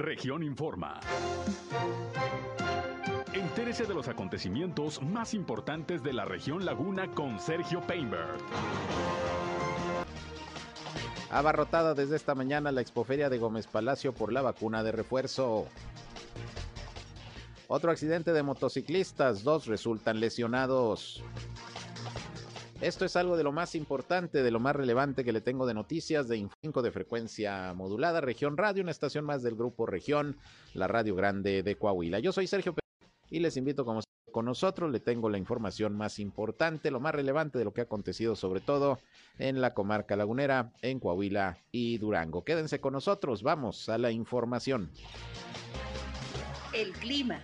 Región Informa. Entérese de los acontecimientos más importantes de la región Laguna con Sergio Painberg. Abarrotada desde esta mañana la expoferia de Gómez Palacio por la vacuna de refuerzo. Otro accidente de motociclistas, dos resultan lesionados. Esto es algo de lo más importante, de lo más relevante que le tengo de noticias de Infinco de frecuencia modulada, Región Radio, una estación más del grupo Región, la Radio Grande de Coahuila. Yo soy Sergio y les invito como con nosotros, le tengo la información más importante, lo más relevante de lo que ha acontecido sobre todo en la comarca lagunera, en Coahuila y Durango. Quédense con nosotros, vamos a la información. El clima.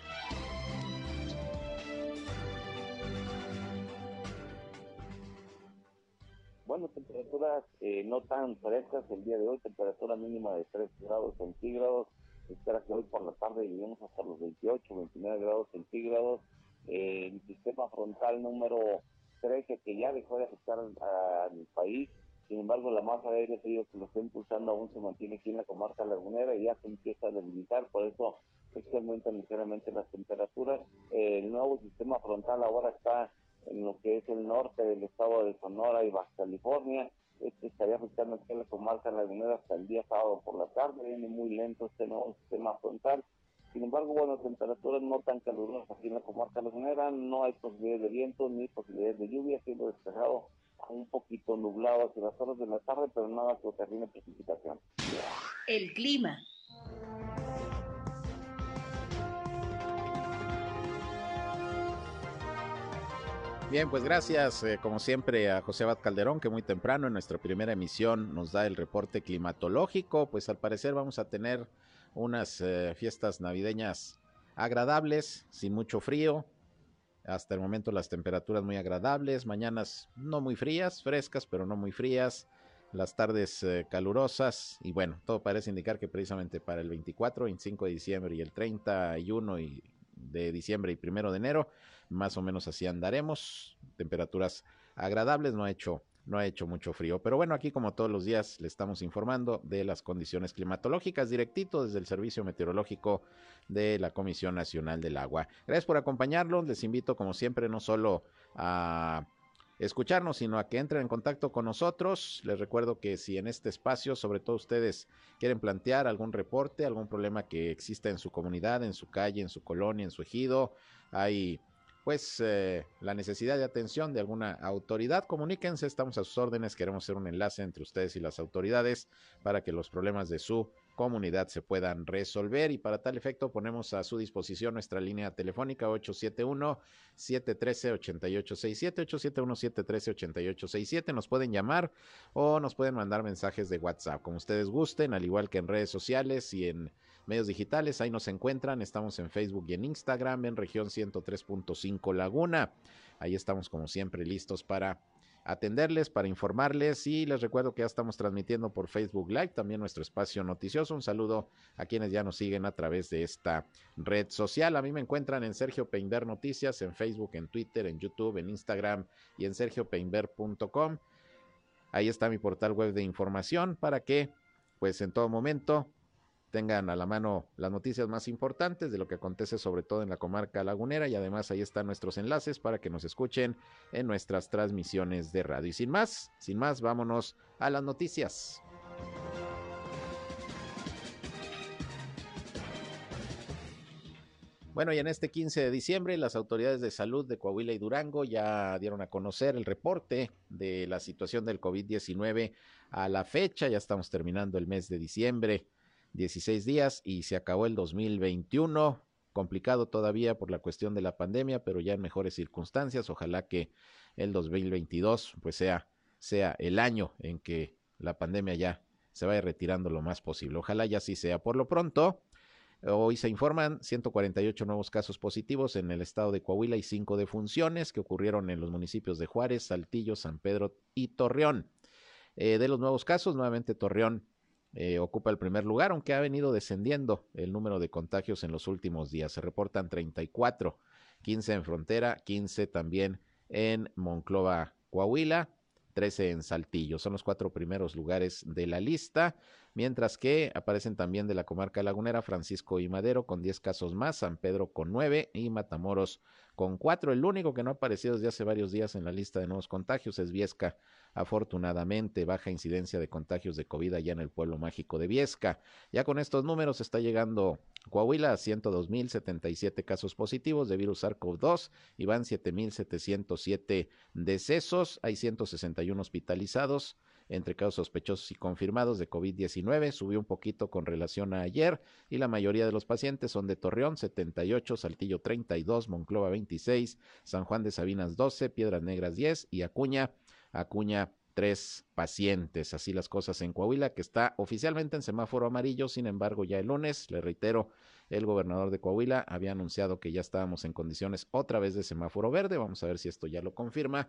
Bueno, temperaturas eh, no tan frescas el día de hoy, temperatura mínima de 3 grados centígrados. Espera que hoy por la tarde lleguemos hasta los 28, 29 grados centígrados. Eh, el sistema frontal número 13 que ya dejó de afectar al país. Sin embargo, la masa de aire frío que lo está impulsando aún se mantiene aquí en la comarca lagunera y ya se empieza a debilitar. Por eso es que aumentan ligeramente las temperaturas. el nuevo sistema frontal ahora está en lo que es el norte del estado de Sonora y Baja California. Este estaría afectando aquí a la comarca lagunera hasta el día sábado por la tarde. Viene muy lento este nuevo sistema frontal. Sin embargo, bueno, temperaturas no tan calurosas aquí en la comarca lagunera. No hay posibilidades de viento ni posibilidades de lluvia, siendo despejado un poquito nublado hacia las horas de la tarde, pero nada que termine precipitación. El clima. Bien, pues gracias eh, como siempre a José Abad Calderón que muy temprano en nuestra primera emisión nos da el reporte climatológico. Pues al parecer vamos a tener unas eh, fiestas navideñas agradables, sin mucho frío. Hasta el momento las temperaturas muy agradables, mañanas no muy frías, frescas pero no muy frías, las tardes eh, calurosas y bueno, todo parece indicar que precisamente para el 24, 25 de diciembre y el 31 y de diciembre y primero de enero más o menos así andaremos, temperaturas agradables, no ha hecho no ha hecho mucho frío. Pero bueno, aquí como todos los días le estamos informando de las condiciones climatológicas directito desde el Servicio Meteorológico de la Comisión Nacional del Agua. Gracias por acompañarnos. Les invito como siempre no solo a escucharnos, sino a que entren en contacto con nosotros. Les recuerdo que si en este espacio, sobre todo ustedes, quieren plantear algún reporte, algún problema que exista en su comunidad, en su calle, en su colonia, en su ejido, hay pues eh, la necesidad de atención de alguna autoridad, comuníquense, estamos a sus órdenes, queremos hacer un enlace entre ustedes y las autoridades para que los problemas de su comunidad se puedan resolver. Y para tal efecto ponemos a su disposición nuestra línea telefónica 871-713-8867, 871-713-8867, nos pueden llamar o nos pueden mandar mensajes de WhatsApp, como ustedes gusten, al igual que en redes sociales y en medios digitales, ahí nos encuentran, estamos en Facebook y en Instagram en región 103.5 Laguna. Ahí estamos como siempre listos para atenderles, para informarles y les recuerdo que ya estamos transmitiendo por Facebook Live también nuestro espacio noticioso. Un saludo a quienes ya nos siguen a través de esta red social. A mí me encuentran en Sergio Peinber Noticias, en Facebook, en Twitter, en YouTube, en Instagram y en sergiopeinber.com. Ahí está mi portal web de información para que pues en todo momento tengan a la mano las noticias más importantes de lo que acontece sobre todo en la comarca lagunera y además ahí están nuestros enlaces para que nos escuchen en nuestras transmisiones de radio. Y sin más, sin más, vámonos a las noticias. Bueno, y en este 15 de diciembre las autoridades de salud de Coahuila y Durango ya dieron a conocer el reporte de la situación del COVID-19 a la fecha, ya estamos terminando el mes de diciembre. 16 días y se acabó el 2021, complicado todavía por la cuestión de la pandemia, pero ya en mejores circunstancias. Ojalá que el 2022 pues sea, sea el año en que la pandemia ya se vaya retirando lo más posible. Ojalá ya así sea. Por lo pronto, hoy se informan 148 nuevos casos positivos en el estado de Coahuila y 5 defunciones que ocurrieron en los municipios de Juárez, Saltillo, San Pedro y Torreón. Eh, de los nuevos casos, nuevamente Torreón eh, ocupa el primer lugar, aunque ha venido descendiendo el número de contagios en los últimos días. Se reportan 34, 15 en Frontera, 15 también en Monclova, Coahuila, 13 en Saltillo. Son los cuatro primeros lugares de la lista. Mientras que aparecen también de la comarca lagunera Francisco y Madero con 10 casos más, San Pedro con 9 y Matamoros con 4. El único que no ha aparecido desde hace varios días en la lista de nuevos contagios es Viesca. Afortunadamente, baja incidencia de contagios de COVID allá en el pueblo mágico de Viesca. Ya con estos números está llegando Coahuila a 102.077 casos positivos de virus SARS-CoV-2 y van 7.707 decesos. Hay 161 hospitalizados entre casos sospechosos y confirmados de COVID-19. Subió un poquito con relación a ayer y la mayoría de los pacientes son de Torreón 78, Saltillo 32, Monclova 26, San Juan de Sabinas 12, Piedras Negras 10 y Acuña, Acuña tres pacientes. Así las cosas en Coahuila, que está oficialmente en semáforo amarillo. Sin embargo, ya el lunes, le reitero, el gobernador de Coahuila había anunciado que ya estábamos en condiciones otra vez de semáforo verde. Vamos a ver si esto ya lo confirma.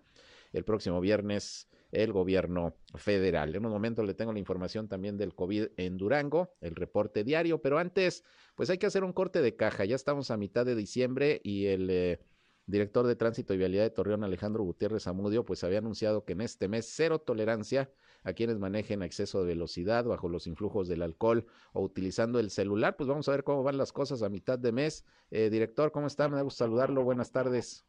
El próximo viernes el gobierno federal. En un momento le tengo la información también del COVID en Durango, el reporte diario, pero antes, pues hay que hacer un corte de caja. Ya estamos a mitad de diciembre y el eh, director de Tránsito y Vialidad de Torreón, Alejandro Gutiérrez Amudio, pues había anunciado que en este mes cero tolerancia a quienes manejen exceso de velocidad bajo los influjos del alcohol o utilizando el celular. Pues vamos a ver cómo van las cosas a mitad de mes. Eh, director, ¿cómo está? Me da gusto saludarlo. Buenas tardes.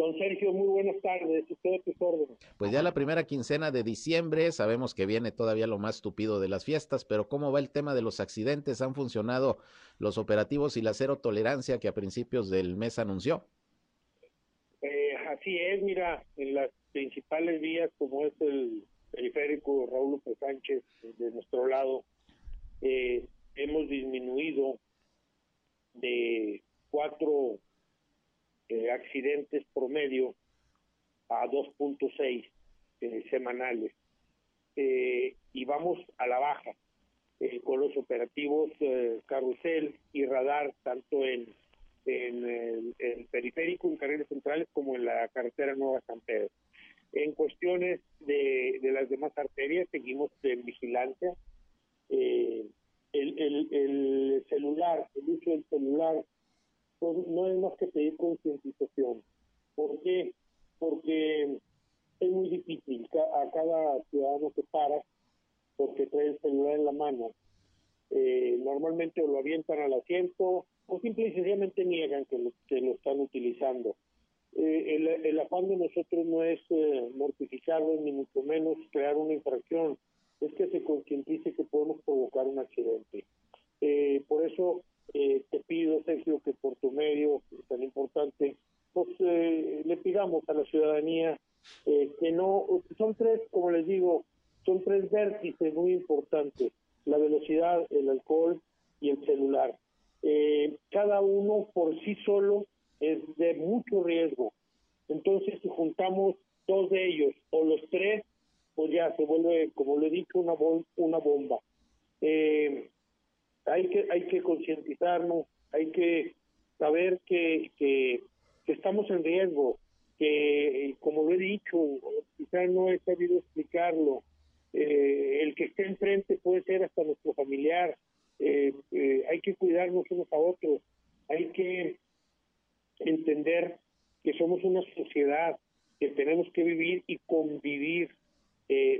Don Sergio, muy buenas tardes. Usted tus órdenes. Pues ya la primera quincena de diciembre, sabemos que viene todavía lo más tupido de las fiestas, pero ¿cómo va el tema de los accidentes? ¿Han funcionado los operativos y la cero tolerancia que a principios del mes anunció? Eh, así es, mira, en las principales vías como es el periférico Raúl López Sánchez de nuestro lado, eh, hemos disminuido de cuatro eh, accidentes promedio a 2.6 eh, semanales. Eh, y vamos a la baja con los operativos carrusel y radar, tanto en, en el, periférico, en carriles centrales, como en la carretera Nueva San Pedro. En cuestiones de, las demás arterias, seguimos en vigilancia. el, el, el celular, el uso del celular pues, no es más que pedir concientización. ¿Por qué? Porque es muy difícil. A cada ciudadano que para, porque trae el celular en la mano, eh, normalmente lo avientan al asiento o simple y sencillamente niegan que lo, que lo están utilizando. Eh, el, el, afán de nosotros no es eh, mortificarlo, ni mucho menos crear una infracción, es que se concientice que podemos provocar un accidente. Eh, por eso eh, te pido, Sergio, que por tu medio tan importante, pues eh, le pidamos a la ciudadanía eh, que no, son tres, como les digo, son tres vértices muy importantes, la velocidad, el alcohol y el celular. cada uno por sí solo es de mucho riesgo. Entonces, si juntamos dos de ellos o los tres, pues ya se vuelve, como le he dicho, una, una bomba. Eh, hay que hay que concientizarnos, hay que saber que, que, estamos en riesgo, que como lo he dicho, quizá no he sabido explicarlo, eh, el que esté enfrente puede ser hasta nuestro familiar, eh, eh, hay que cuidarnos unos a otros, hay que entender que somos una sociedad, que tenemos que vivir y convivir.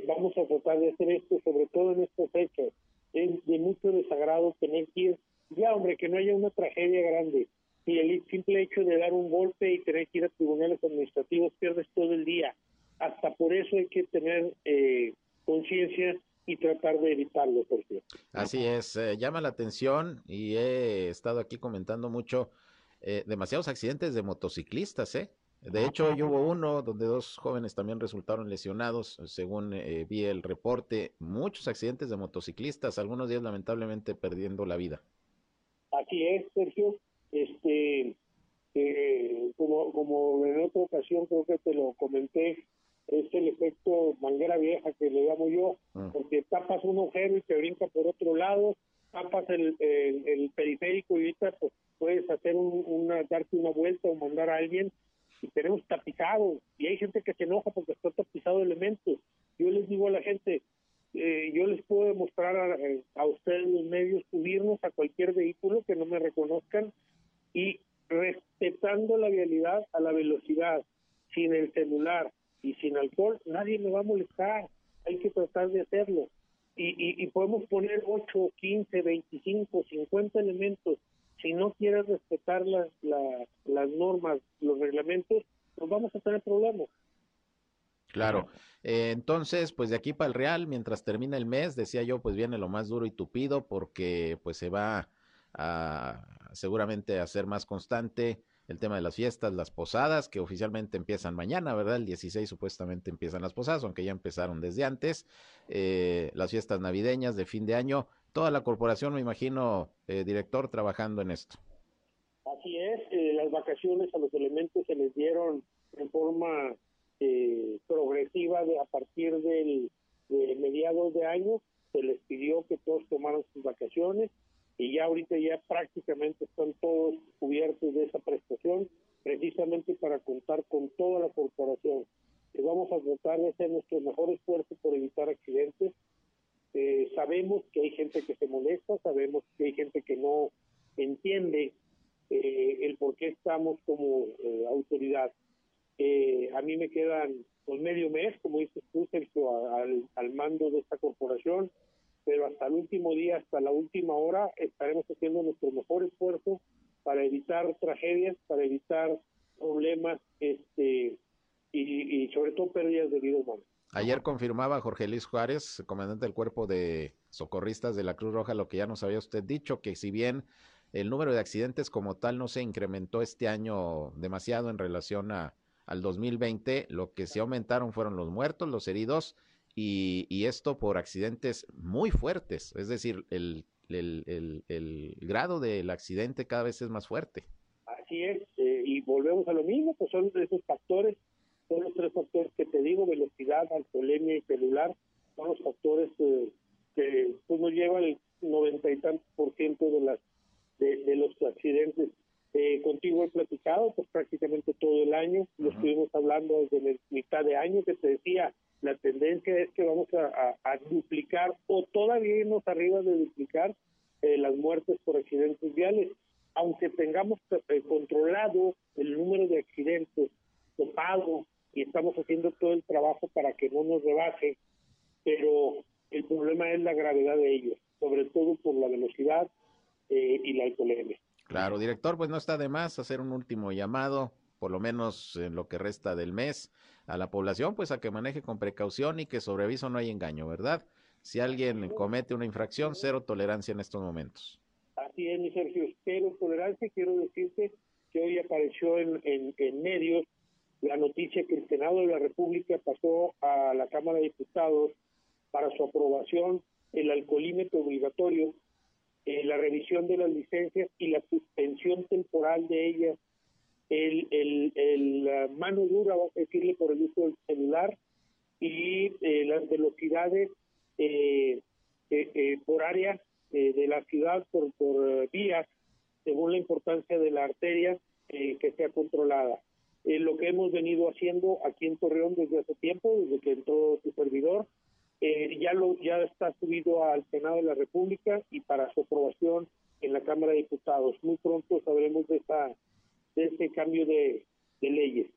vamos a tratar de hacer esto, sobre todo en estos hechos es de mucho desagrado tener que ir, ya hombre, que no haya una tragedia grande. Y el simple hecho de dar un golpe y tener que ir a tribunales administrativos pierdes todo el día. Hasta por eso hay que tener eh, conciencia y tratar de evitarlo, por cierto. Así es, eh, llama la atención y he estado aquí comentando mucho eh, demasiados accidentes de motociclistas, ¿eh? De hecho, hoy hubo uno donde dos jóvenes también resultaron lesionados, según eh, vi el reporte. Muchos accidentes de motociclistas, algunos días lamentablemente perdiendo la vida. Así es, Sergio. Este, eh, como, como en otra ocasión creo que te lo comenté, es el efecto manguera vieja que le llamo yo, mm. porque tapas un agujero y te brinca por otro lado, tapas el, el, periférico y ahorita pues, puedes hacer una, darte una vuelta o mandar a alguien y tenemos tapizado y hay gente que se enoja porque está tapizado elementos. Yo les digo a la gente, eh, yo les puedo demostrar a, ustedes los medios subirnos a cualquier vehículo que no me reconozcan y respetando la vialidad a la velocidad, sin el celular y sin alcohol, nadie me va a molestar. Hay que tratar de hacerlo. y, y, podemos poner 8, 15, 25, 50 elementos. Si no quieres respetar las, las normas, los reglamentos, pues vamos a tener problemas. Claro. Eh, entonces, pues de aquí para el Real, mientras termina el mes, decía yo, pues viene lo más duro y tupido porque pues se va a seguramente a ser más constante el tema de las fiestas, las posadas, que oficialmente empiezan mañana, ¿verdad? El 16 supuestamente empiezan las posadas, aunque ya empezaron desde antes. Eh, las fiestas navideñas de fin de año, toda la corporación, me imagino, eh, director, trabajando en esto. Así es, eh, las vacaciones a los elementos se les dieron en forma progresiva de, a partir del de mediados de año, se les pidió que todos tomaran sus vacaciones y ya ahorita ya prácticamente están todos cubiertos de esa prestación, precisamente para contar con toda la corporación. vamos a tratar de hacer nuestro mejor esfuerzo por evitar accidentes. Eh, sabemos que hay gente que se molesta, sabemos que hay gente que no entiende eh, el por qué estamos como eh, autoridad. a mí me quedan pues medio mes, como dices tú, al, mando de esta corporación pero hasta el último día, hasta la última hora, estaremos haciendo nuestro mejor esfuerzo para evitar tragedias, para evitar problemas este, y, sobre todo pérdidas de vida humana. Ayer confirmaba Jorge Luis Juárez, comandante del cuerpo de socorristas de la Cruz Roja, lo que ya nos había usted dicho, que si bien el número de accidentes como tal no se incrementó este año demasiado en relación a, al 2020, lo que sí aumentaron fueron los muertos, los heridos y, esto por accidentes muy fuertes, es decir, el, el, grado del accidente cada vez es más fuerte. Así es, eh, y volvemos a lo mismo, pues son esos factores, son los tres factores que te digo, velocidad, alcoholemia y celular, son los factores eh, que pues, nos llevan el noventa y tantos por ciento de, las, de, los accidentes. Eh, contigo he platicado pues prácticamente todo el año, lo estuvimos hablando desde la mitad de año que te decía, la tendencia es que vamos a, duplicar o todavía irnos arriba de duplicar eh, las muertes por accidentes viales. Aunque tengamos eh, controlado el número de accidentes topado y estamos haciendo todo el trabajo para que no nos rebaje, pero el problema es la gravedad de ellos, sobre todo por la velocidad eh, y la alcoholemia. Claro, director, pues no está de más hacer un último llamado, por lo menos en lo que resta del mes a la población, pues a que maneje con precaución y que sobre aviso no hay engaño, ¿verdad? Si alguien comete una infracción, cero tolerancia en estos momentos. Así es, mi Sergio, cero tolerancia. Quiero decirte que hoy apareció en, en, medios la noticia que el Senado de la República pasó a la Cámara de Diputados para su aprobación el alcoholímetro obligatorio, eh, la revisión de las licencias y la suspensión temporal de ellas el, el, el mano dura, vamos a decirle, por el uso del celular y eh, las velocidades eh, eh, por área de la ciudad, por, por vías, según la importancia de la arteria que sea controlada. Lo que hemos venido haciendo aquí en Torreón desde hace tiempo, desde que entró su servidor, ya lo ya está subido al Senado de la República y para su aprobación en la Cámara de Diputados. Muy pronto sabremos de esta de este cambio de, leyes.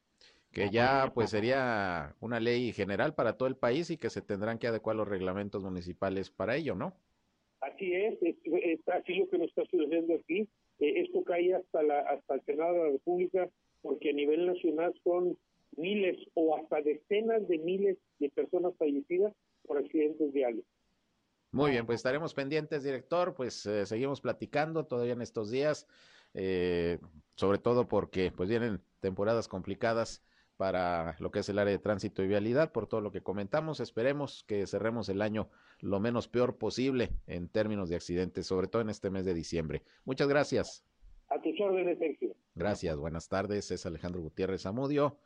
Que ya pues sería una ley general para todo el país y que se tendrán que adecuar los reglamentos municipales para ello, ¿no? Así es, es, así lo que nos está sucediendo aquí. Eh, esto cae hasta, la, hasta el Senado de la República porque a nivel nacional son miles o hasta decenas de miles de personas fallecidas por accidentes viales. Muy bien, pues estaremos pendientes, director, pues eh, seguimos platicando todavía en estos días eh, sobre todo porque pues vienen temporadas complicadas para lo que es el área de tránsito y vialidad, por todo lo que comentamos. Esperemos que cerremos el año lo menos peor posible en términos de accidentes, sobre todo en este mes de diciembre. Muchas gracias. A tus órdenes, Sergio. Gracias, buenas tardes. Es Alejandro Gutiérrez Amudio,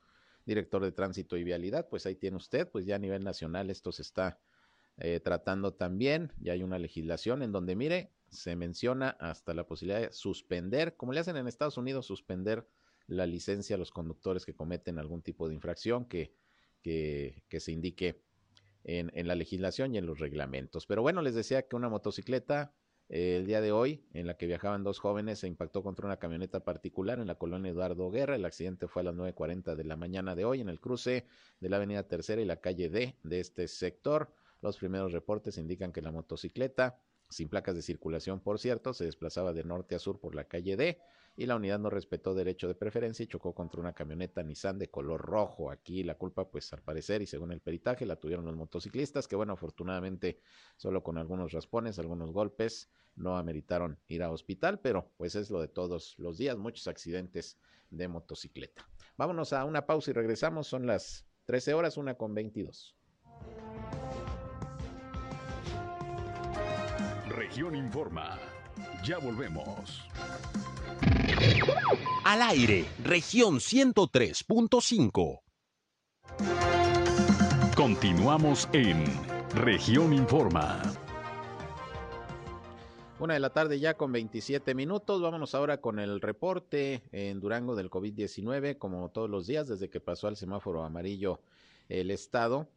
director de tránsito y vialidad. Pues ahí tiene usted, pues ya a nivel nacional esto se está eh, tratando también. Ya hay una legislación en donde, mire, se menciona hasta la posibilidad de suspender, como le hacen en Estados Unidos, suspender la licencia a los conductores que cometen algún tipo de infracción que, que, se indique en, en, la legislación y en los reglamentos. Pero bueno, les decía que una motocicleta el día de hoy, en la que viajaban dos jóvenes, se impactó contra una camioneta particular en la colonia Eduardo Guerra. El accidente fue a las 9.40 de la mañana de hoy en el cruce de la avenida Tercera y la calle D de este sector. Los primeros reportes indican que la motocicleta, sin placas de circulación por cierto, se desplazaba de norte a sur por la calle D y la unidad no respetó derecho de preferencia y chocó contra una camioneta Nissan de color rojo. Aquí la culpa, pues al parecer y según el peritaje, la tuvieron los motociclistas, que bueno, afortunadamente solo con algunos raspones, algunos golpes, no ameritaron ir a hospital, pero pues es lo de todos los días, muchos accidentes de motocicleta. Vámonos a una pausa y regresamos, son las 13 horas, una con 22. Región Informa. Ya volvemos. Al aire, región 103.5. Continuamos en región Informa. Una de la tarde ya con 27 minutos. Vámonos ahora con el reporte en Durango del COVID-19, como todos los días desde que pasó al semáforo amarillo el estado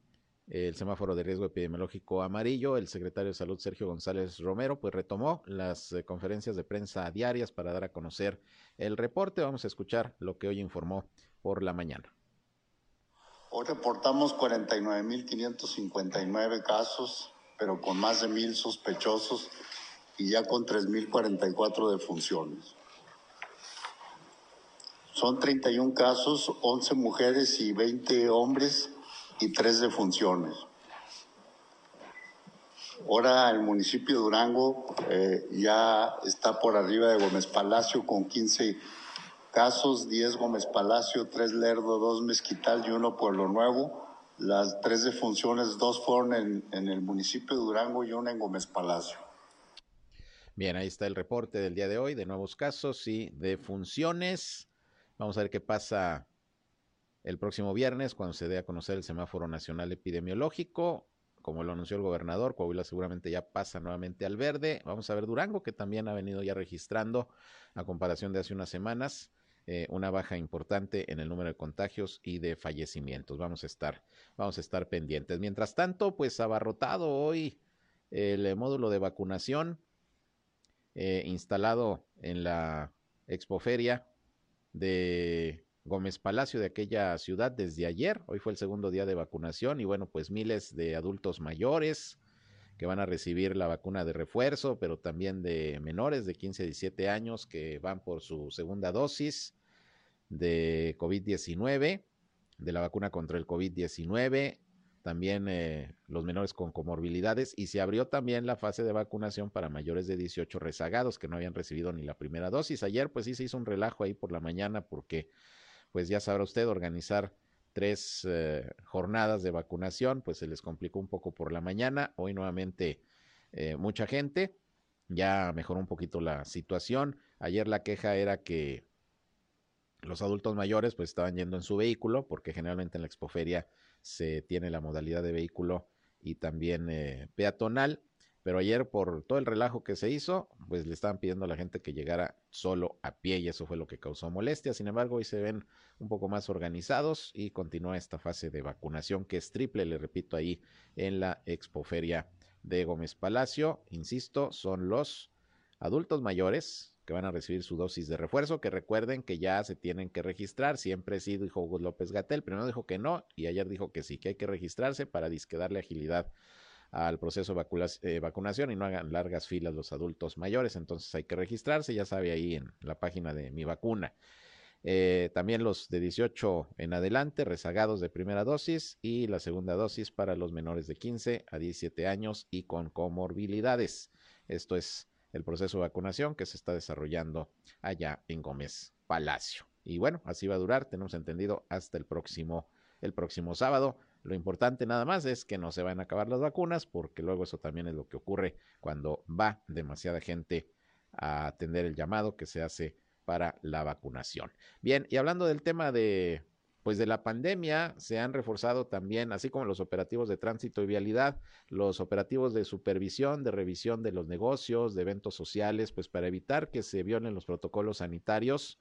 el semáforo de riesgo epidemiológico amarillo, el secretario de Salud Sergio González Romero, pues retomó las eh, conferencias de prensa diarias para dar a conocer el reporte. Vamos a escuchar lo que hoy informó por la mañana. Hoy reportamos 49.559 casos, pero con más de mil sospechosos y ya con 3.044 defunciones. Son 31 casos, 11 mujeres y 20 hombres y tres defunciones. Ahora el municipio de Durango eh, ya está por arriba de Gómez Palacio con 15 casos, 10 Gómez Palacio, 3 Lerdo, 2 Mezquital y 1 Pueblo Nuevo. Las tres defunciones, dos fueron en, en el municipio de Durango y una en Gómez Palacio. Bien, ahí está el reporte del día de hoy de nuevos casos y defunciones. Vamos a ver qué pasa el próximo viernes cuando se dé a conocer el semáforo nacional epidemiológico. Como lo anunció el gobernador, Coahuila seguramente ya pasa nuevamente al verde. Vamos a ver Durango, que también ha venido ya registrando, a comparación de hace unas semanas, eh, una baja importante en el número de contagios y de fallecimientos. Vamos a estar, vamos a estar pendientes. Mientras tanto, pues abarrotado hoy el módulo de vacunación eh, instalado en la expoferia de Gómez Palacio de aquella ciudad desde ayer. Hoy fue el segundo día de vacunación y bueno, pues miles de adultos mayores que van a recibir la vacuna de refuerzo, pero también de menores de 15 a 17 años que van por su segunda dosis de COVID-19, de la vacuna contra el COVID-19, también eh, los menores con comorbilidades y se abrió también la fase de vacunación para mayores de 18 rezagados que no habían recibido ni la primera dosis. Ayer pues sí se hizo un relajo ahí por la mañana porque pues ya sabrá usted, organizar tres eh, jornadas de vacunación, pues se les complicó un poco por la mañana. Hoy nuevamente eh, mucha gente, ya mejoró un poquito la situación. Ayer la queja era que los adultos mayores pues estaban yendo en su vehículo, porque generalmente en la expoferia se tiene la modalidad de vehículo y también eh, peatonal. Pero ayer por todo el relajo que se hizo, pues le estaban pidiendo a la gente que llegara solo a pie y eso fue lo que causó molestia. Sin embargo, hoy se ven un poco más organizados y continúa esta fase de vacunación que es triple, le repito ahí en la expoferia de Gómez Palacio. Insisto, son los adultos mayores que van a recibir su dosis de refuerzo, que recuerden que ya se tienen que registrar. Siempre sí dijo Hugo López Gatel, primero dijo que no y ayer dijo que sí, que hay que registrarse para disque darle agilidad al proceso de eh, vacunación y no hagan largas filas los adultos mayores. Entonces hay que registrarse, ya sabe ahí en la página de mi vacuna. Eh, también los de 18 en adelante, rezagados de primera dosis y la segunda dosis para los menores de 15 a 17 años y con comorbilidades. Esto es el proceso de vacunación que se está desarrollando allá en Gómez Palacio. Y bueno, así va a durar, tenemos entendido, hasta el próximo, el próximo sábado. Lo importante nada más es que no se van a acabar las vacunas, porque luego eso también es lo que ocurre cuando va demasiada gente a atender el llamado que se hace para la vacunación. Bien, y hablando del tema de pues de la pandemia se han reforzado también, así como los operativos de tránsito y vialidad, los operativos de supervisión, de revisión de los negocios, de eventos sociales, pues para evitar que se violen los protocolos sanitarios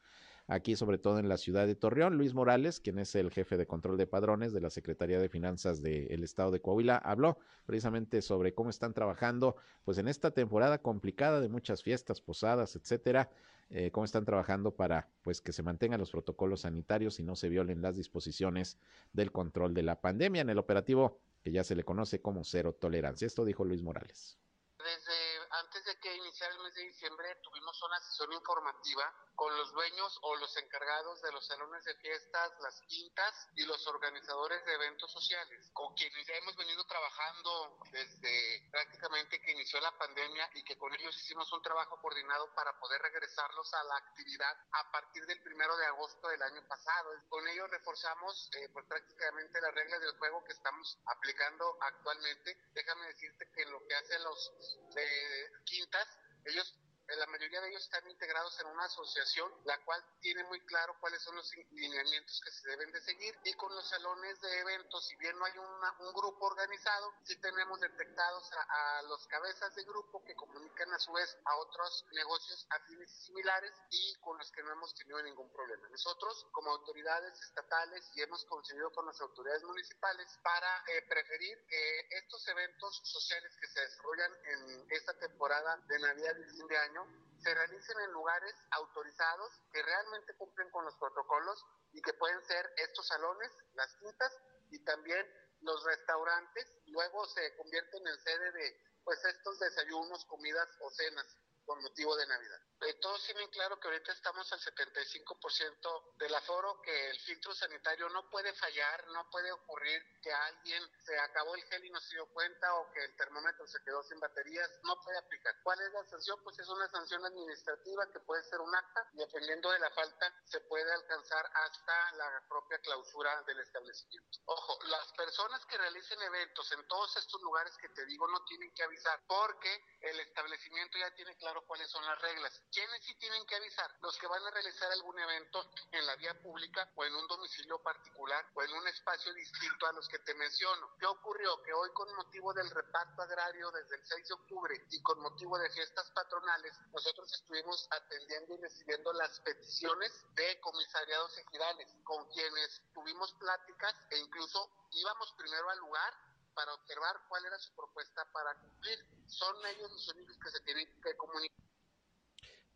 aquí sobre todo en la ciudad de Torreón. Luis Morales, quien es el jefe de control de padrones de la Secretaría de Finanzas del Estado de Coahuila, habló precisamente sobre cómo están trabajando pues en esta temporada complicada de muchas fiestas, posadas, etcétera, eh, cómo están trabajando para pues que se mantengan los protocolos sanitarios y no se violen las disposiciones del control de la pandemia. En el operativo que ya se le conoce como cero tolerancia. Esto dijo Luis Morales. Desde antes de que iniciara el mes de diciembre tuvimos una sesión informativa con los dueños o los encargados de los salones de fiestas, las quintas y los organizadores de eventos sociales, con quienes ya hemos venido trabajando desde prácticamente que inició la pandemia y que con ellos hicimos un trabajo coordinado para poder regresarlos a la actividad a partir del primero de agosto del año pasado. Con ellos reforzamos eh, pues prácticamente las reglas del juego que estamos aplicando actualmente. Déjame decirte que lo que hacen los eh, quintas, ellos la mayoría de ellos están integrados en una asociación, la cual tiene muy claro cuáles son los lineamientos que se deben de seguir y con los salones de eventos, si bien no hay un grupo organizado, sí tenemos detectados a, los cabezas de grupo que comunican a su vez a otros negocios afines y similares y con los que no hemos tenido ningún problema. Nosotros, como autoridades estatales, y hemos conseguido con las autoridades municipales para eh, preferir que estos eventos sociales que se desarrollan en esta temporada de Navidad y fin de año se realicen en lugares autorizados que realmente cumplen con los protocolos y que pueden ser estos salones, las quintas y también los restaurantes, luego se convierten en sede de pues estos desayunos, comidas o cenas con motivo de Navidad. Eh, todos tienen claro que ahorita estamos al 75% del aforo, que el filtro sanitario no puede fallar, no puede ocurrir que alguien se acabó el gel y no se dio cuenta o que el termómetro se quedó sin baterías, no puede aplicar. ¿Cuál es la sanción? Pues es una sanción administrativa que puede ser un acta dependiendo de la falta se puede alcanzar hasta la propia clausura del establecimiento. Ojo, las personas que realicen eventos en todos estos lugares que te digo no tienen que avisar porque el establecimiento ya tiene claro cuáles son las reglas. ¿Quiénes sí tienen que avisar? Los que van a realizar algún evento en la vía pública o en un domicilio particular o en un espacio distinto a los que te menciono. ¿Qué ocurrió? Que hoy con motivo del reparto agrario desde el 6 de octubre y con motivo de fiestas patronales, nosotros estuvimos atendiendo y recibiendo las peticiones de comisariados ejidales con quienes tuvimos pláticas e incluso íbamos primero al lugar para observar cuál era su propuesta para cumplir. Son ellos los únicos que se tienen que comunicar.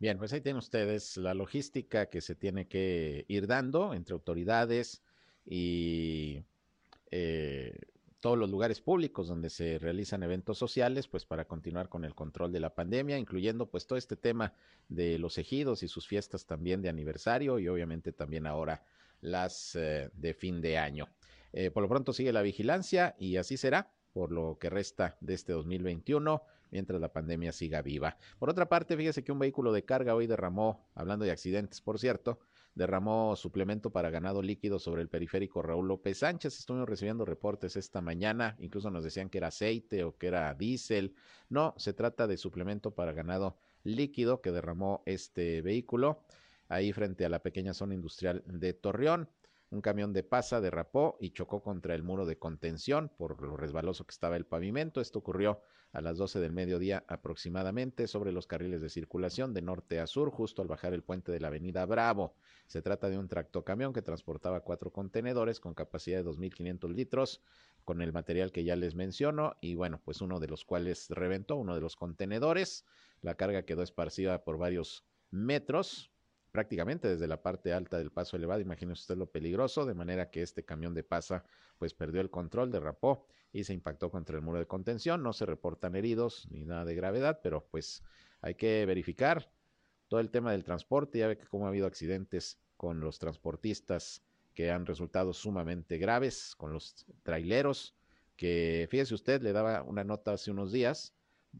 Bien, pues ahí tienen ustedes la logística que se tiene que ir dando entre autoridades y eh, todos los lugares públicos donde se realizan eventos sociales, pues para continuar con el control de la pandemia, incluyendo pues todo este tema de los ejidos y sus fiestas también de aniversario y obviamente también ahora las eh, de fin de año. Eh, por lo pronto sigue la vigilancia y así será por lo que resta de este 2021 mientras la pandemia siga viva. Por otra parte, fíjese que un vehículo de carga hoy derramó, hablando de accidentes, por cierto, derramó suplemento para ganado líquido sobre el periférico Raúl López Sánchez. Estuvimos recibiendo reportes esta mañana, incluso nos decían que era aceite o que era diésel. No, se trata de suplemento para ganado líquido que derramó este vehículo ahí frente a la pequeña zona industrial de Torreón. Un camión de pasa derrapó y chocó contra el muro de contención por lo resbaloso que estaba el pavimento. Esto ocurrió a las 12 del mediodía aproximadamente sobre los carriles de circulación de norte a sur, justo al bajar el puente de la avenida Bravo. Se trata de un tractocamión que transportaba cuatro contenedores con capacidad de 2.500 litros con el material que ya les menciono y bueno, pues uno de los cuales reventó, uno de los contenedores. La carga quedó esparcida por varios metros, prácticamente desde la parte alta del paso elevado. Imagínese usted lo peligroso, de manera que este camión de pasa pues perdió el control, derrapó y se impactó contra el muro de contención. No se reportan heridos ni nada de gravedad, pero pues hay que verificar todo el tema del transporte. Ya ve que como ha habido accidentes con los transportistas que han resultado sumamente graves, con los traileros, que fíjese usted, le daba una nota hace unos días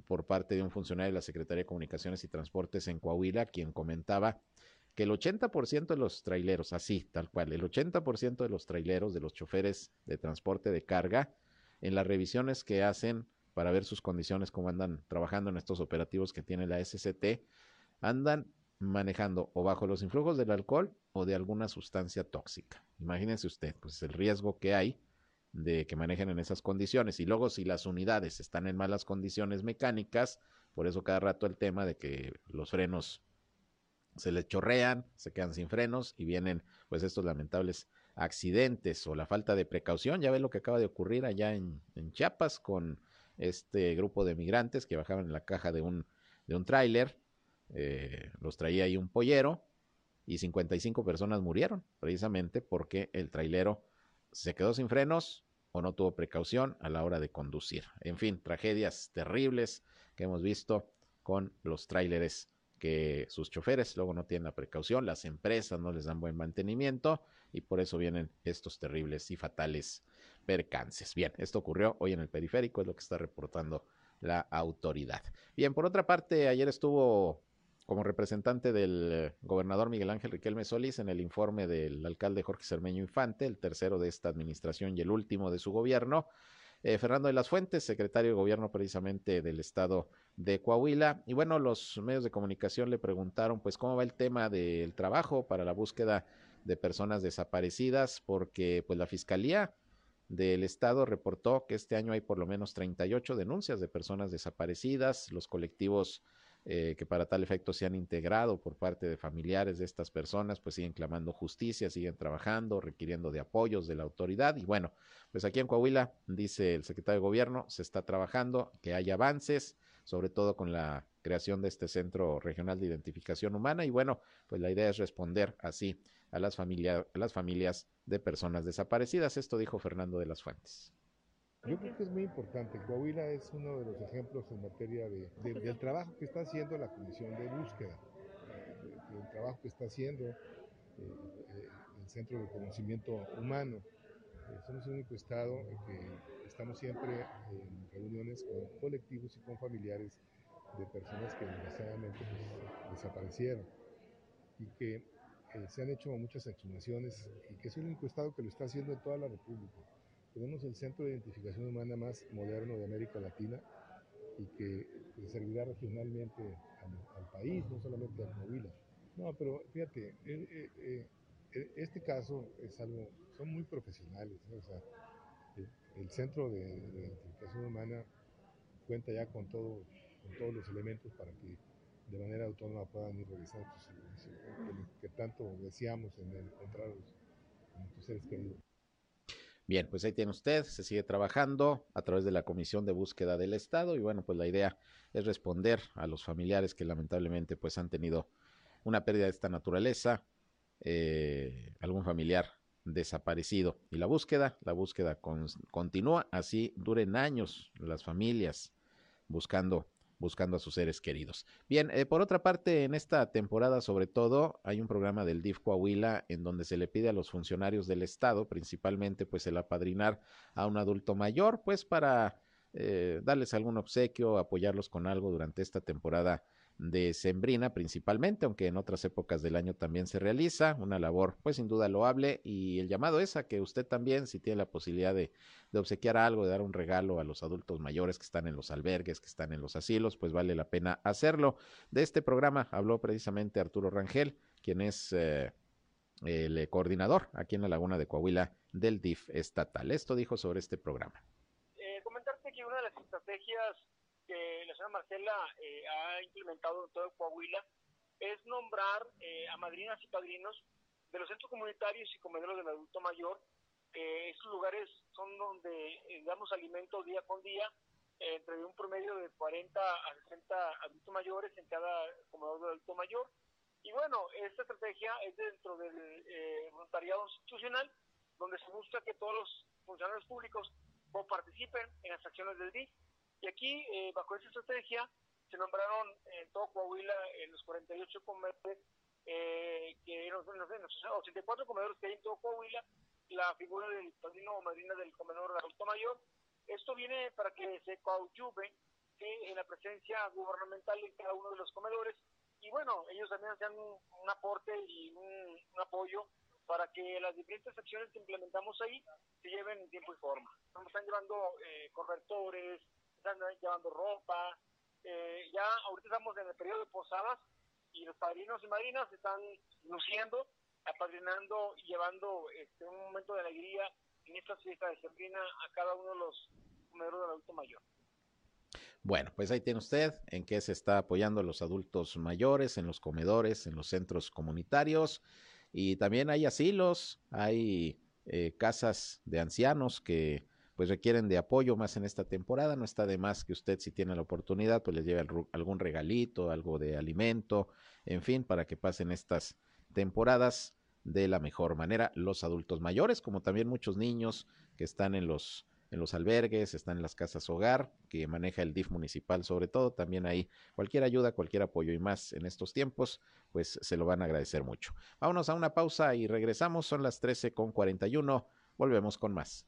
por parte de un funcionario de la Secretaría de Comunicaciones y Transportes en Coahuila, quien comentaba que el 80% de los traileros, así, tal cual, el 80% de los traileros, de los choferes de transporte de carga, en las revisiones que hacen para ver sus condiciones, cómo andan trabajando en estos operativos que tiene la SCT, andan manejando o bajo los influjos del alcohol o de alguna sustancia tóxica. Imagínense usted, pues el riesgo que hay de que manejen en esas condiciones. Y luego si las unidades están en malas condiciones mecánicas, por eso cada rato el tema de que los frenos se les chorrean, se quedan sin frenos y vienen pues estos lamentables accidentes o la falta de precaución. Ya ve lo que acaba de ocurrir allá en, Chiapas con este grupo de migrantes que bajaban en la caja de un, de un tráiler, eh, los traía ahí un pollero y 55 personas murieron precisamente porque el trailero se quedó sin frenos, o no tuvo precaución a la hora de conducir. En fin, tragedias terribles que hemos visto con los tráileres que sus choferes luego no tienen la precaución, las empresas no les dan buen mantenimiento y por eso vienen estos terribles y fatales percances. Bien, esto ocurrió hoy en el periférico, es lo que está reportando la autoridad. Bien, por otra parte, ayer estuvo como representante del gobernador Miguel Ángel Riquelme Solís en el informe del alcalde Jorge Cermeño Infante, el tercero de esta administración y el último de su gobierno. Eh, Fernando de las Fuentes, secretario de gobierno precisamente del estado de Coahuila. Y bueno, los medios de comunicación le preguntaron pues cómo va el tema del trabajo para la búsqueda de personas desaparecidas, porque pues la fiscalía del Estado reportó que este año hay por lo menos 38 denuncias de personas desaparecidas. Los colectivos eh, que para tal efecto se han integrado por parte de familiares de estas personas, pues siguen clamando justicia, siguen trabajando, requiriendo de apoyos de la autoridad. Y bueno, pues aquí en Coahuila, dice el secretario de Gobierno, se está trabajando, que hay avances, sobre todo con la creación de este Centro Regional de Identificación Humana. Y bueno, pues la idea es responder así a las, familias, a las familias de personas desaparecidas. Esto dijo Fernando de las Fuentes. Yo creo que es muy importante. Coahuila es uno de los ejemplos en materia de, del trabajo que está haciendo la Comisión de Búsqueda, del trabajo que está haciendo eh, eh, el Centro de Conocimiento Humano. Eh, somos el único estado que estamos siempre en reuniones con colectivos y con familiares de personas que desgraciadamente pues, desaparecieron y que se han hecho muchas exhumaciones y que es el único estado que lo está haciendo en toda la República. Tenemos el centro de identificación humana más moderno de América Latina y que servirá regionalmente al, país, no solamente a Coahuila. No, pero fíjate, eh, eh, eh, este caso es algo, son muy profesionales, o sea, el, centro de, identificación humana cuenta ya con, todo, con todos los elementos para que de manera autónoma puedan ir revisando que, que, tanto deseamos en encontrar a nuestros seres queridos. Bien, pues ahí tiene usted, se sigue trabajando a través de la Comisión de Búsqueda del Estado y bueno, pues la idea es responder a los familiares que lamentablemente pues han tenido una pérdida de esta naturaleza, eh, algún familiar desaparecido. Y la búsqueda, la búsqueda continúa, así duren años las familias buscando buscando a sus seres queridos. Bien, eh, por otra parte, en esta temporada sobre todo hay un programa del DIF Coahuila en donde se le pide a los funcionarios del Estado, principalmente pues el apadrinar a un adulto mayor, pues para eh, darles algún obsequio, apoyarlos con algo durante esta temporada de Sembrina principalmente, aunque en otras épocas del año también se realiza, una labor pues sin duda loable y el llamado es a que usted también, si tiene la posibilidad de, de obsequiar algo, de dar un regalo a los adultos mayores que están en los albergues, que están en los asilos, pues vale la pena hacerlo. De este programa habló precisamente Arturo Rangel, quien es eh, el coordinador aquí en la Laguna de Coahuila del DIF estatal. Esto dijo sobre este programa. Eh, comentarte que una de las estrategias que la señora Marcela eh, ha implementado en todo Coahuila es nombrar eh, a madrinas y padrinos de los centros comunitarios y comedores del adulto mayor. Eh, estos lugares son donde damos alimento día con día, entre un promedio de 40 a 60 adultos mayores en cada comedor del adulto mayor. Y bueno, esta estrategia es dentro del voluntariado institucional, donde se busca que todos los funcionarios públicos participen en las acciones del DIF y aquí, eh, bajo esa estrategia, se nombraron en todo Coahuila en los 48 comedores, eh, que en los, 84 comedores que hay en todo Coahuila, la figura del padrino o madrina del comedor adulto mayor. Esto viene para que se coadyuve en la presencia gubernamental en cada uno de los comedores y bueno, ellos también hacen un, aporte y un, apoyo para que las diferentes acciones que implementamos ahí se lleven en tiempo y forma. Están llevando eh, correctores, están llevando ropa. Eh, ya ahorita estamos en el periodo de posadas y los padrinos y madrinas están luciendo, apadrinando y llevando este, un momento de alegría en esta fiesta de Sembrina a cada uno de los comedores del adulto mayor. Bueno, pues ahí tiene usted en qué se está apoyando a los adultos mayores, en los comedores, en los centros comunitarios y también hay asilos, hay eh, casas de ancianos que pues requieren de apoyo más en esta temporada. No está de más que usted, si tiene la oportunidad, pues les lleve algún regalito, algo de alimento, en fin, para que pasen estas temporadas de la mejor manera los adultos mayores, como también muchos niños que están en los en los albergues, están en las casas hogar, que maneja el DIF municipal sobre todo, también ahí cualquier ayuda, cualquier apoyo y más en estos tiempos, pues se lo van a agradecer mucho. Vámonos a una pausa y regresamos, son las 13 con 41, volvemos con más.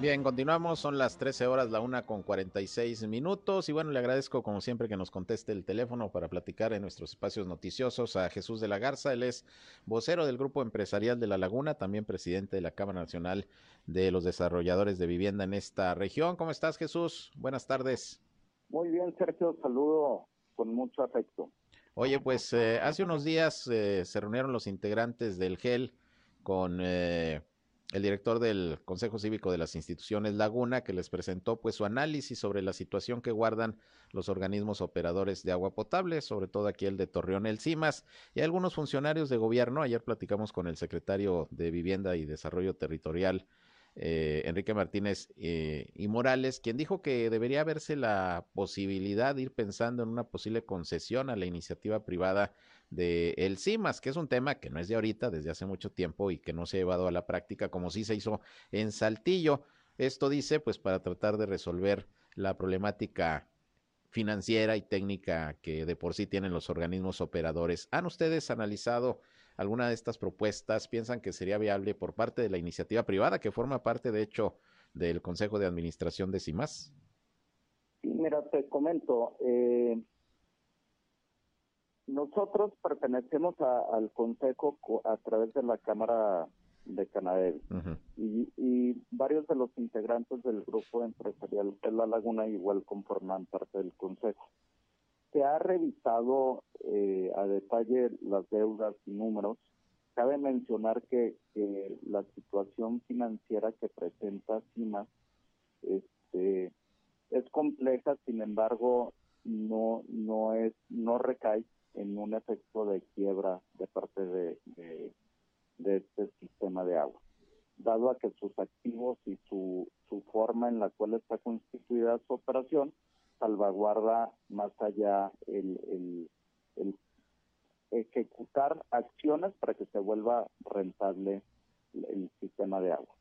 Bien, continuamos, son las 13 horas, la una con 46 minutos y bueno, le agradezco como siempre que nos conteste el teléfono para platicar en nuestros espacios noticiosos a Jesús de la Garza, él es vocero del Grupo Empresarial de La Laguna, también presidente de la Cámara Nacional de los Desarrolladores de Vivienda en esta región. ¿Cómo estás Jesús? Buenas tardes. Muy bien, Sergio, saludo con mucho afecto. Oye, pues eh, hace unos días eh, se reunieron los integrantes del GEL con... Eh, el director del Consejo Cívico de las Instituciones Laguna, que les presentó pues su análisis sobre la situación que guardan los organismos operadores de agua potable, sobre todo aquí el de Torreón El Cimas, y algunos funcionarios de gobierno. Ayer platicamos con el secretario de Vivienda y Desarrollo Territorial, eh, Enrique Martínez eh, y Morales, quien dijo que debería verse la posibilidad de ir pensando en una posible concesión a la iniciativa privada de el CIMAS, que es un tema que no es de ahorita, desde hace mucho tiempo y que no se ha llevado a la práctica como sí se hizo en Saltillo. Esto dice, pues, para tratar de resolver la problemática financiera y técnica que de por sí tienen los organismos operadores. ¿Han ustedes analizado alguna de estas propuestas? ¿Piensan que sería viable por parte de la iniciativa privada que forma parte, de hecho, del Consejo de Administración de CIMAS? mira, te comento, eh, nosotros pertenecemos al Consejo a través de la Cámara de Canadel y, varios de los integrantes del grupo empresarial de La Laguna igual conforman parte del Consejo. Se ha revisado eh, a detalle las deudas y números. Cabe mencionar que, la situación financiera que presenta CIMA este, es compleja, sin embargo, no, no, es, no recae en un efecto de quiebra de parte de, este sistema de agua. Dado a que sus activos y su, su forma en la cual está constituida su operación salvaguarda más allá el, el, el ejecutar acciones para que se vuelva rentable el sistema de agua.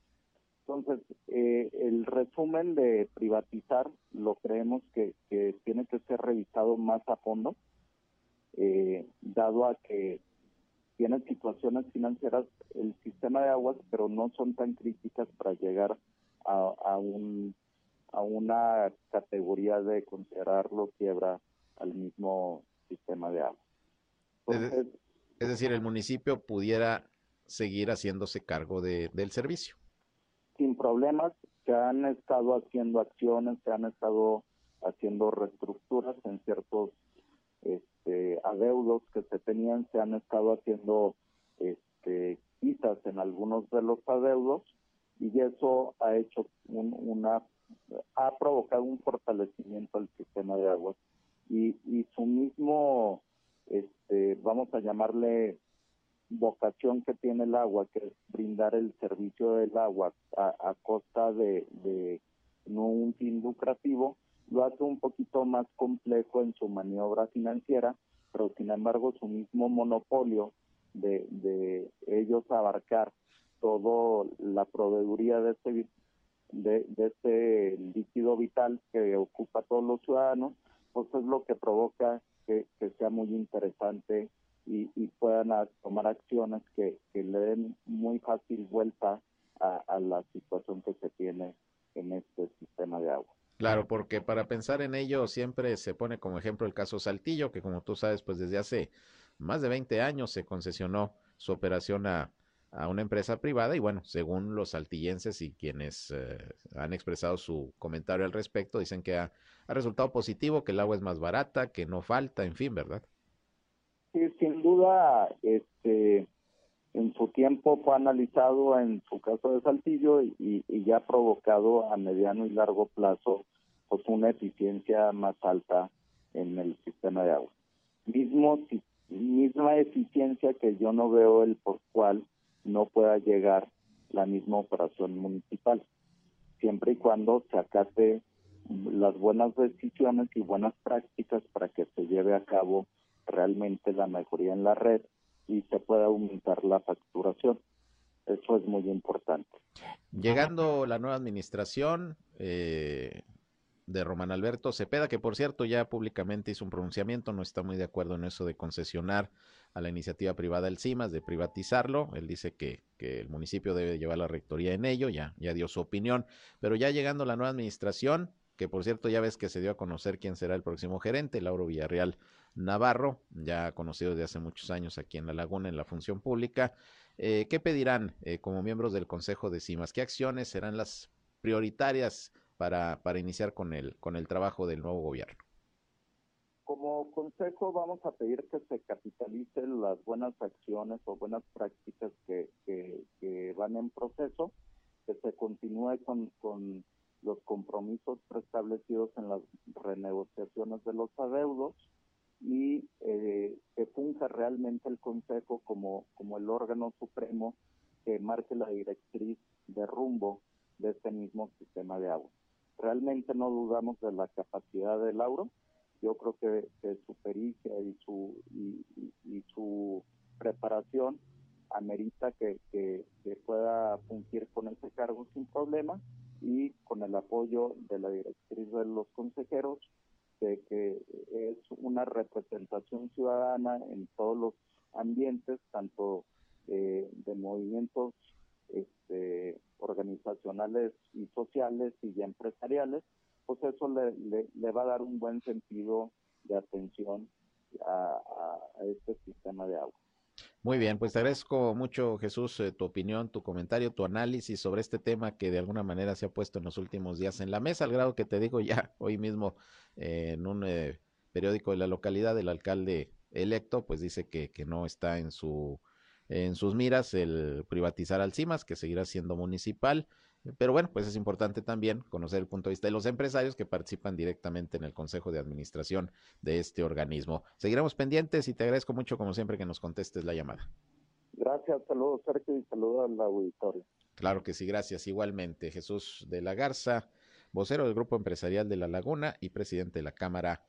Entonces, eh, el resumen de privatizar lo creemos que, que, tiene que ser revisado más a fondo eh, dado a que tienen situaciones financieras el sistema de aguas, pero no son tan críticas para llegar a, a, un, a una categoría de considerarlo quiebra al mismo sistema de agua. es, decir, el municipio pudiera seguir haciéndose cargo de, del servicio. Sin problemas, se han estado haciendo acciones, se han estado haciendo reestructuras en ciertos este, adeudos que se tenían, se han estado haciendo este, quitas en algunos de los adeudos y eso ha hecho una, ha provocado un fortalecimiento al sistema de aguas. Y, y su mismo, este, vamos a llamarle vocación que tiene el agua, que es brindar el servicio del agua a, a costa de, de no un fin lucrativo, lo hace un poquito más complejo en su maniobra financiera, pero sin embargo su mismo monopolio de, de ellos abarcar todo la proveeduría de este de, este líquido vital que ocupa a todos los ciudadanos, pues es lo que provoca que, sea muy interesante y, puedan tomar acciones que, le den muy fácil vuelta a la situación que se tiene en este sistema de agua. Claro, porque para pensar en ello siempre se pone como ejemplo el caso Saltillo, que como tú sabes, pues desde hace más de 20 años se concesionó su operación a, a una empresa privada y bueno, según los saltillenses y quienes eh, han expresado su comentario al respecto, dicen que ha, ha, resultado positivo, que el agua es más barata, que no falta, en fin, ¿verdad? Sí, sin duda, este, en su tiempo fue analizado en su caso de Saltillo y, ya ha provocado a mediano y largo plazo pues una eficiencia más alta en el sistema de agua. Mismo, misma eficiencia que yo no veo el por cual no pueda llegar la misma operación municipal, siempre y cuando se acate las buenas decisiones y buenas prácticas para que se lleve a cabo realmente la mejoría en la red y se pueda aumentar la facturación. Eso es muy importante. Llegando la nueva administración eh, de Román Alberto Cepeda, que por cierto ya públicamente hizo un pronunciamiento, no está muy de acuerdo en eso de concesionar a la iniciativa privada el CIMAS, de privatizarlo. Él dice que, que el municipio debe llevar la rectoría en ello, ya, ya dio su opinión. Pero ya llegando la nueva administración, que por cierto ya ves que se dio a conocer quién será el próximo gerente, Lauro Villarreal Navarro, ya conocido desde hace muchos años aquí en La Laguna en la función pública. Eh, ¿Qué pedirán eh, como miembros del Consejo de CIMAS? ¿Qué acciones serán las prioritarias para, para iniciar con el, con el trabajo del nuevo gobierno? Como consejo vamos a pedir que se capitalicen las buenas acciones o buenas prácticas que, que, van en proceso, que se continúe con, con los compromisos preestablecidos en las renegociaciones de los adeudos y eh, que funja realmente el Consejo como, como el órgano supremo que marque la directriz de rumbo de este mismo sistema de agua. Realmente no dudamos de la capacidad de Lauro, yo creo que, su pericia y su, y, su preparación amerita que, que, pueda fungir con ese cargo sin problema y con el apoyo de la directriz de los consejeros de que es una representación ciudadana en todos los ambientes, tanto eh, de movimientos este, organizacionales y sociales y empresariales, pues eso le, le, va a dar un buen sentido de atención a, a este sistema de agua. Muy bien, pues te agradezco mucho, Jesús, eh, tu opinión, tu comentario, tu análisis sobre este tema que de alguna manera se ha puesto en los últimos días en la mesa, al grado que te digo ya hoy mismo eh, en un eh, periódico de la localidad, el alcalde electo, pues dice que, que no está en su en sus miras el privatizar al CIMAS, que seguirá siendo municipal. Pero bueno, pues es importante también conocer el punto de vista de los empresarios que participan directamente en el Consejo de Administración de este organismo. Seguiremos pendientes y te agradezco mucho, como siempre, que nos contestes la llamada. Gracias, saludos Sergio y saludos al auditorio. Claro que sí, gracias. Igualmente, Jesús de la Garza, vocero del Grupo Empresarial de La Laguna y presidente de la Cámara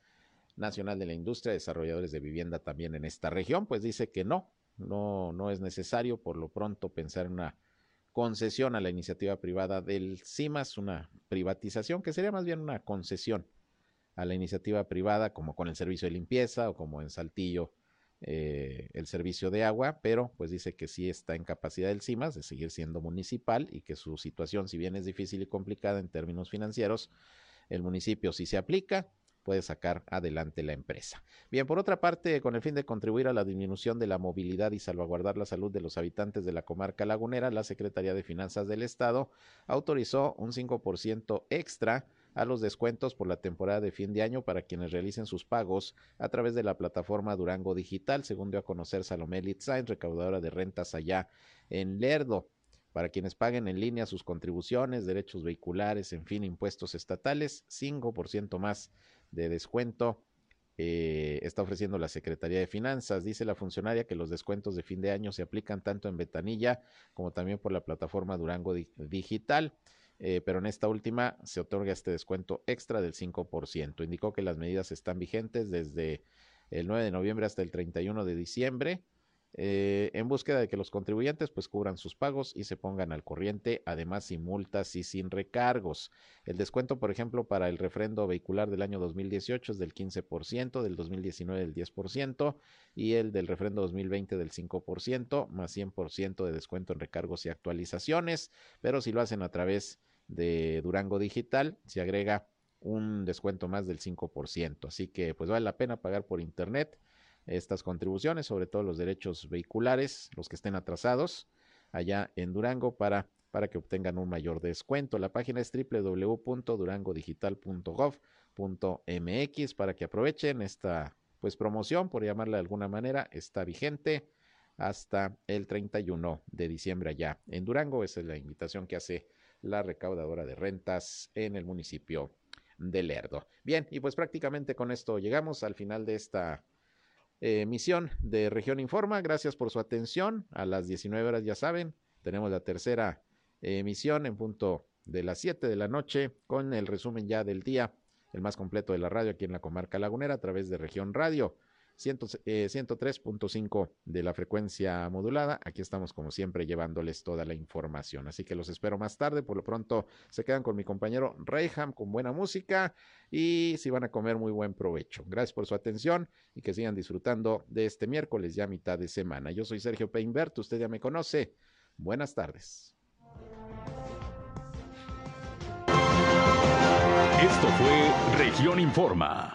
Nacional de la Industria, Desarrolladores de Vivienda también en esta región, pues dice que no, no, no es necesario por lo pronto pensar en una concesión a la iniciativa privada del CIMAS, una privatización que sería más bien una concesión a la iniciativa privada, como con el servicio de limpieza o como en Saltillo eh, el servicio de agua, pero pues dice que sí está en capacidad del CIMAS de seguir siendo municipal y que su situación, si bien es difícil y complicada en términos financieros, el municipio sí se aplica puede sacar adelante la empresa. Bien, por otra parte, con el fin de contribuir a la disminución de la movilidad y salvaguardar la salud de los habitantes de la comarca lagunera, la Secretaría de Finanzas del Estado autorizó un 5% extra a los descuentos por la temporada de fin de año para quienes realicen sus pagos a través de la plataforma Durango Digital, según dio a conocer Salomé Litzain, recaudadora de rentas allá en Lerdo. Para quienes paguen en línea sus contribuciones, derechos vehiculares, en fin, impuestos estatales, 5% más de descuento eh, está ofreciendo la Secretaría de Finanzas. Dice la funcionaria que los descuentos de fin de año se aplican tanto en Betanilla como también por la plataforma Durango Digital. Eh, pero en esta última se otorga este descuento extra del 5%. Indicó que las medidas están vigentes desde el 9 de noviembre hasta el 31 de diciembre eh, en búsqueda de que los contribuyentes pues cubran sus pagos y se pongan al corriente, además sin multas y sin recargos. El descuento, por ejemplo, para el refrendo vehicular del año 2018 es del 15%, del 2019 del 10% y el del refrendo 2020 del 5%, más 100% de descuento en recargos y actualizaciones, pero si lo hacen a través de Durango Digital, se agrega un descuento más del 5%. Así que pues vale la pena pagar por internet estas contribuciones, sobre todo los derechos vehiculares, los que estén atrasados allá en Durango para, para que obtengan un mayor descuento. La página es www.durangodigital.gov.mx para que aprovechen esta pues promoción, por llamarla de alguna manera, está vigente hasta el 31 de diciembre allá en Durango. Esa es la invitación que hace la recaudadora de rentas en el municipio de Lerdo. Bien, y pues prácticamente con esto llegamos al final de esta emisión de Región Informa. Gracias por su atención. A las 19 horas, ya saben, tenemos la tercera emisión en punto de las 7 de la noche con el resumen ya del día, el más completo de la radio aquí en la comarca lagunera a través de Región Radio. 103.5 eh, de la frecuencia modulada. Aquí estamos como siempre llevándoles toda la información. Así que los espero más tarde. Por lo pronto se quedan con mi compañero Reyham con buena música y si van a comer muy buen provecho. Gracias por su atención y que sigan disfrutando de este miércoles ya mitad de semana. Yo soy Sergio Peinbert, usted ya me conoce. Buenas tardes. Esto fue Región Informa.